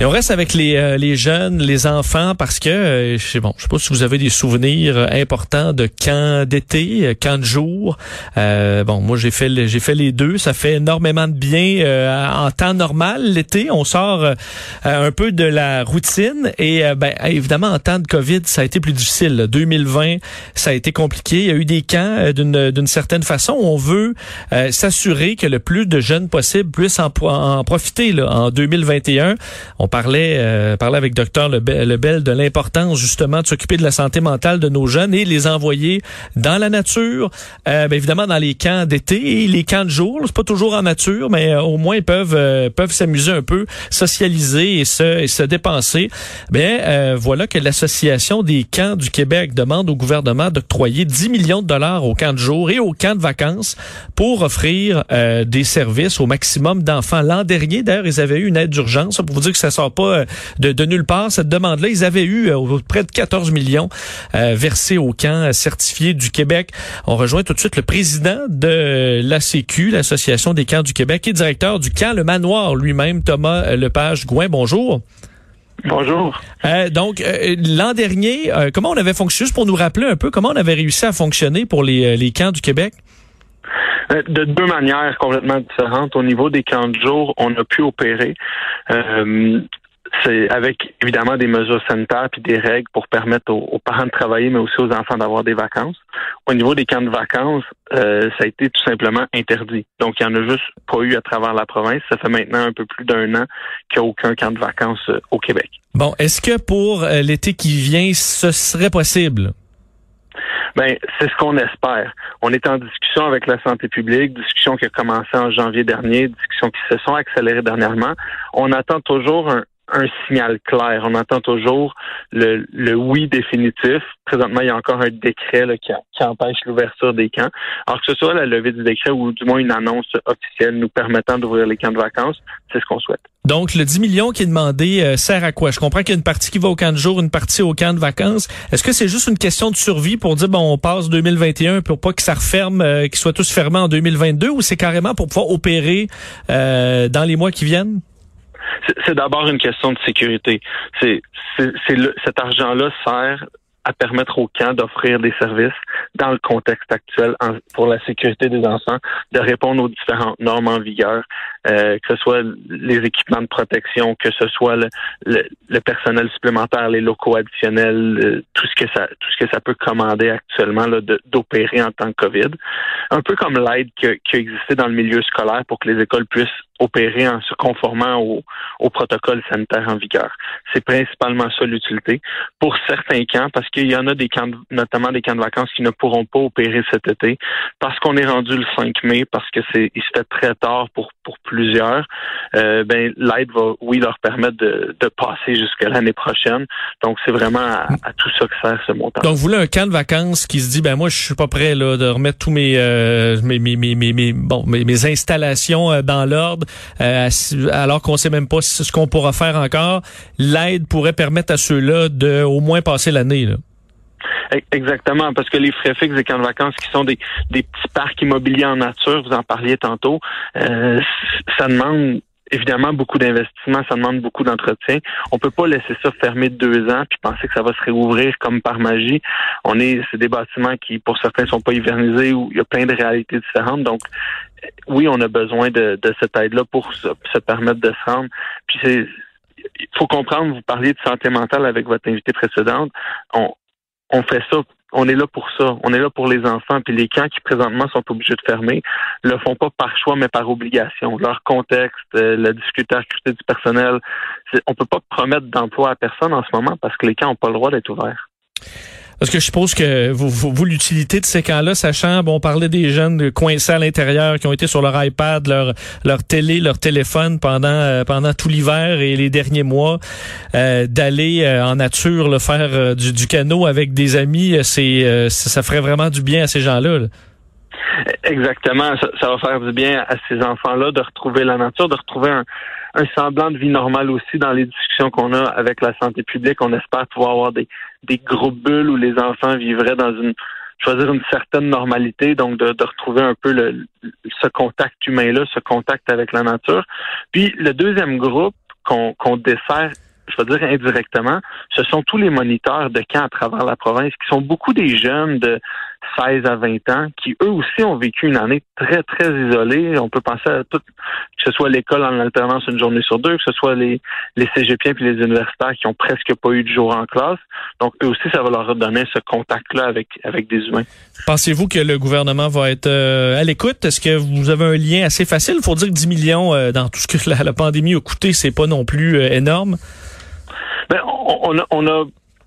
Et on reste avec les, euh, les jeunes, les enfants, parce que, euh, je sais bon, je sais pas si vous avez des souvenirs euh, importants de camps d'été, euh, camps de jour. Euh, bon, moi j'ai fait j'ai fait les deux. Ça fait énormément de bien en temps normal l'été. On sort un peu de la routine et ben évidemment en temps de Covid, ça a été plus difficile. 2020, ça a été compliqué. Il y a eu des camps d'une d'une certaine façon. On veut s'assurer que le plus de jeunes possible puissent en, en profiter là, en 2021. On parlait, euh, parlait avec docteur Lebel de l'importance justement de s'occuper de la santé mentale de nos jeunes et les envoyer dans la nature, euh, bien évidemment dans les camps d'été et les camps de jour. C'est pas toujours en nature, mais euh, au moins ils peuvent euh, peuvent s'amuser un peu, socialiser et se, et se dépenser. Bien euh, voilà que l'association des camps du Québec demande au gouvernement d'octroyer 10 millions de dollars aux camps de jour et aux camps de vacances pour offrir des services au maximum d'enfants. L'an dernier, d'ailleurs, ils avaient eu une aide d'urgence pour vous dire que ça sort pas euh, de, de nulle part. Cette demande-là, ils avaient eu euh, près de 14 millions euh, versés au camp certifié du Québec. On rejoint tout de suite le président de l'ACQ, l'Association des camps du Québec, et directeur du camp Le Manoir lui-même, Thomas Lepage-Gouin. Bonjour. Bonjour. Euh, donc, euh, l'an dernier, euh, comment on avait fonctionné, juste pour nous rappeler un peu, comment on avait réussi à fonctionner pour les, les camps du Québec? De deux manières complètement différentes. Au niveau des camps de jour, on a pu opérer. Euh, c'est avec évidemment des mesures sanitaires puis des règles pour permettre aux, parents de travailler, mais aussi aux enfants d'avoir des vacances. Au niveau des camps de vacances, euh, ça a été tout simplement interdit. Donc, il n'y en a juste pas eu à travers la province. Ça fait maintenant un peu plus d'un an qu'il n'y a aucun camp de vacances euh, au Québec. Bon, est-ce que pour l'été qui vient, ce serait possible? Ben, c'est ce qu'on espère. On est en discussion avec la santé publique, discussion qui a commencé en janvier dernier, discussions qui se sont accélérées dernièrement. On attend toujours un, un signal clair. On attend toujours le, oui définitif. Présentement, il y a encore un décret qui, empêche l'ouverture des camps. Alors que ce soit la levée du décret ou du moins une annonce officielle nous permettant d'ouvrir les camps de vacances, c'est ce qu'on souhaite. Donc, le 10 millions qui est demandé euh, sert à quoi? Je comprends qu'il y a une partie qui va au camp de jour, une partie au camp de vacances. Est-ce que c'est juste une question de survie pour dire, bon, on passe 2021 pour pas que ça referme, euh, qu'ils soient tous fermés en 2022 ou c'est carrément pour pouvoir opérer euh, dans les mois qui viennent? C'est d'abord une question de sécurité. C'est, cet argent-là sert à permettre aux camps d'offrir des services dans le contexte actuel pour la sécurité des enfants, de répondre aux différentes normes en vigueur, euh, que ce soit les équipements de protection, que ce soit le, le, personnel supplémentaire, les locaux additionnels, euh, tout ce que ça tout ce que ça peut commander actuellement d'opérer en tant que COVID. Un peu comme l'aide qui, qui a existé dans le milieu scolaire pour que les écoles puissent opérer en se conformant au, protocole sanitaire en vigueur. C'est principalement ça l'utilité. Pour certains camps, parce qu'il y en a des camps, notamment des camps de vacances qui ne pourront pas opérer cet été, parce qu'on est rendu le 5 mai, parce que c'est fait très tard pour pour plusieurs. Euh, ben l'aide va oui leur permettre de, de passer jusqu'à l'année prochaine. Donc c'est vraiment à, tout ça que sert ce montant. Donc vous voulez un camp de vacances qui se dit ben moi je suis pas prêt là de remettre tous mes euh, mes, mes, mes, mes, bon mes, mes installations euh, dans l'ordre euh, alors qu'on sait même pas ce qu'on pourra faire encore. L'aide pourrait permettre à ceux-là de au moins passer l'année. Exactement, parce que les frais fixes des camps de vacances qui sont des, des petits parcs immobiliers en nature, vous en parliez tantôt, euh, ça demande évidemment beaucoup d'investissement, ça demande beaucoup d'entretien. On peut pas laisser ça fermer deux ans puis penser que ça va se réouvrir comme par magie. On est, c'est des bâtiments qui, pour certains, sont pas hivernisés ou il y a plein de réalités différentes. Donc, oui, on a besoin de, cette aide-là pour se, permettre de se rendre. Puis c'est, il faut comprendre, vous parliez de santé mentale avec votre invité précédente. On, on fait ça on est là pour ça. On est là pour les enfants. Puis les camps qui présentement sont obligés de fermer le font pas par choix, mais par obligation. Leur contexte, euh, la difficulté à recruter du personnel, on peut pas promettre d'emploi à personne en ce moment parce que les camps n'ont pas le droit d'être ouverts. Parce que je suppose que vous, vous, vous l'utilité de ces camps-là, sachant, bon, on parlait des jeunes coincés à l'intérieur qui ont été sur leur iPad, leur, leur télé, leur téléphone pendant, euh, pendant tout l'hiver et les derniers mois, euh, d'aller euh, en nature, le faire du, du, canot avec des amis, c'est ça ferait vraiment du bien à ces gens-là. là. Exactement. Ça, ça, va faire du bien à ces enfants-là de retrouver la nature, de retrouver un, un semblant de vie normale aussi dans les discussions qu'on a avec la santé publique. On espère pouvoir avoir des, des groupes bulles où les enfants vivraient dans une choisir une certaine normalité, donc de, retrouver un peu le, ce contact humain-là, ce contact avec la nature. Puis le deuxième groupe qu'on qu'on dessert je veux dire indirectement, ce sont tous les moniteurs de camps à travers la province qui sont beaucoup des jeunes de 16 à 20 ans qui, eux aussi, ont vécu une année très, très isolée. On peut penser à tout, que ce soit l'école en alternance une journée sur deux, que ce soit les, les cégepiens puis les universitaires qui ont presque pas eu de jour en classe. Donc, eux aussi, ça va leur redonner ce contact-là avec, avec des humains. Pensez-vous que le gouvernement va être euh, à l'écoute? Est-ce que vous avez un lien assez facile? Il faut dire que 10 millions euh, dans tout ce que la, la pandémie a coûté, c'est pas non plus euh, énorme. Ben, on, a, on a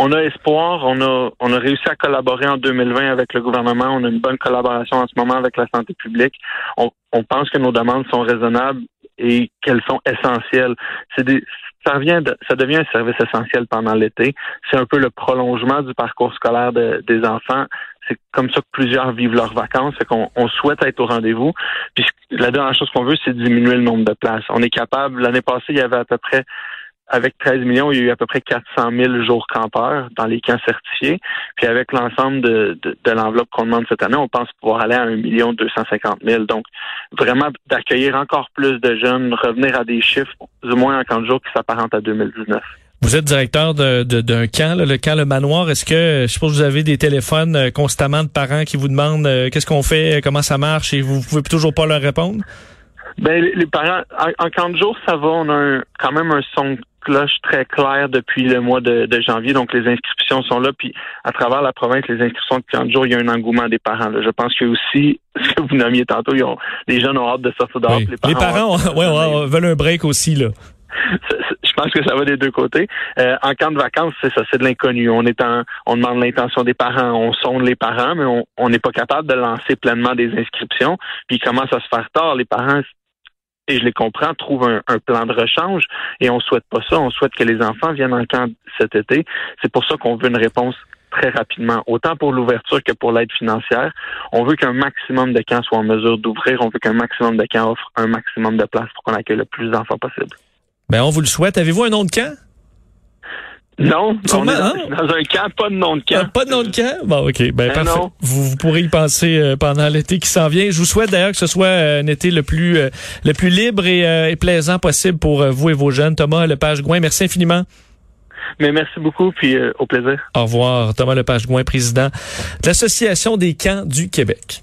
on a espoir. On a, on a réussi à collaborer en 2020 avec le gouvernement. On a une bonne collaboration en ce moment avec la santé publique. On, pense que nos demandes sont raisonnables et qu'elles sont essentielles. C'est des, ça revient de, ça devient un service essentiel pendant l'été. C'est un peu le prolongement du parcours scolaire de, des enfants. C'est comme ça que plusieurs vivent leurs vacances. C'est qu'on on souhaite être au rendez-vous. Puis la dernière chose qu'on veut, c'est diminuer le nombre de places. On est capable. L'année passée, il y avait à peu près avec 13 millions, il y a eu à peu près 400 000 jours campeurs dans les camps certifiés. Puis avec l'ensemble de, de, de l'enveloppe qu'on demande cette année, on pense pouvoir aller à 1 million 250 000. Donc, vraiment d'accueillir encore plus de jeunes, revenir à des chiffres, du moins en 40 jours, qui s'apparentent à 2019. Vous êtes directeur d'un de, camp, là, le camp Le Manoir. Est-ce que, je suppose, vous avez des téléphones euh, constamment de parents qui vous demandent euh, qu'est-ce qu'on fait, comment ça marche, et vous pouvez toujours pas leur répondre? Ben, les parents, en, en 40 jours, ça va. On a un, quand même un son cloche très clair depuis le mois de, de, janvier. Donc, les inscriptions sont là. Puis, à travers la province, les inscriptions de 40 jours, il y a un engouement des parents. Là. Je pense que aussi, ce que vous nommiez tantôt, ils ont, les jeunes ont hâte de sortir dehors. Oui. Les parents, les parents ouais, ouais, veulent un break aussi. là. Je pense que ça va des deux côtés. Euh, en camp de vacances, c'est ça, c'est de l'inconnu. On est en, on demande l'intention des parents, on sonde les parents, mais on n'est pas capable de lancer pleinement des inscriptions. Puis il commence à se faire tard. Les parents et je les comprends, trouvent un, un, plan de rechange et on souhaite pas ça. On souhaite que les enfants viennent en camp cet été. C'est pour ça qu'on veut une réponse très rapidement, autant pour l'ouverture que pour l'aide financière. On veut qu'un maximum de camps soient en mesure d'ouvrir. On veut qu'un maximum de camps offre un maximum de places pour qu'on accueille le plus d'enfants possible. Ben, on vous le souhaite. Avez-vous un nom de camp? Non, on est dans, hein? dans, un camp, pas de nom de camp. Ah, pas de nom de camp? Bon, OK. Ben, ben parfait. Vous, vous, pourrez y penser euh, pendant l'été qui s'en vient. Je vous souhaite d'ailleurs que ce soit euh, un été le plus euh, le plus libre et, euh, et, plaisant possible pour vous et vos jeunes. Thomas Lepage-Gouin, merci infiniment. Mais merci beaucoup, puis au plaisir. Au revoir. Thomas Lepage-Gouin, président de l'Association des camps du Québec.